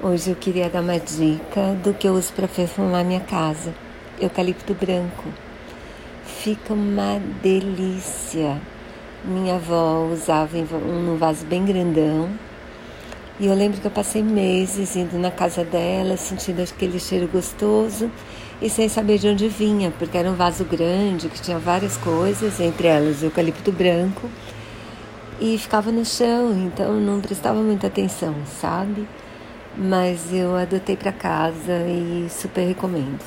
Hoje eu queria dar uma dica do que eu uso para perfumar minha casa. Eucalipto branco. Fica uma delícia. Minha avó usava um vaso bem grandão. E eu lembro que eu passei meses indo na casa dela, sentindo aquele cheiro gostoso e sem saber de onde vinha, porque era um vaso grande que tinha várias coisas, entre elas eucalipto branco, e ficava no chão, então não prestava muita atenção, sabe? Mas eu adotei para casa e super recomendo.